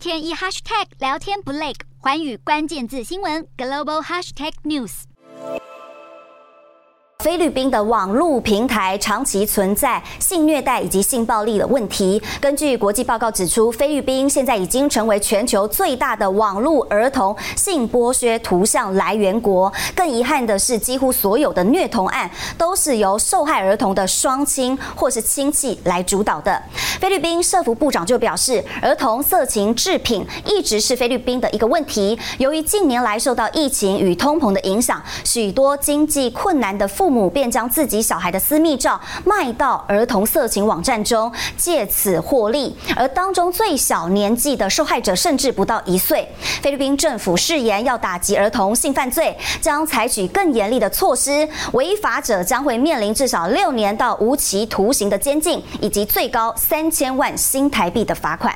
天一 hashtag 聊天不累，环宇关键字新闻 global hashtag news。菲律宾的网络平台长期存在性虐待以及性暴力的问题。根据国际报告指出，菲律宾现在已经成为全球最大的网络儿童性剥削图像来源国。更遗憾的是，几乎所有的虐童案都是由受害儿童的双亲或是亲戚来主导的。菲律宾社福部长就表示，儿童色情制品一直是菲律宾的一个问题。由于近年来受到疫情与通膨的影响，许多经济困难的父母便将自己小孩的私密照卖到儿童色情网站中，借此获利。而当中最小年纪的受害者甚至不到一岁。菲律宾政府誓言要打击儿童性犯罪，将采取更严厉的措施，违法者将会面临至少六年到无期徒刑的监禁，以及最高三千万新台币的罚款。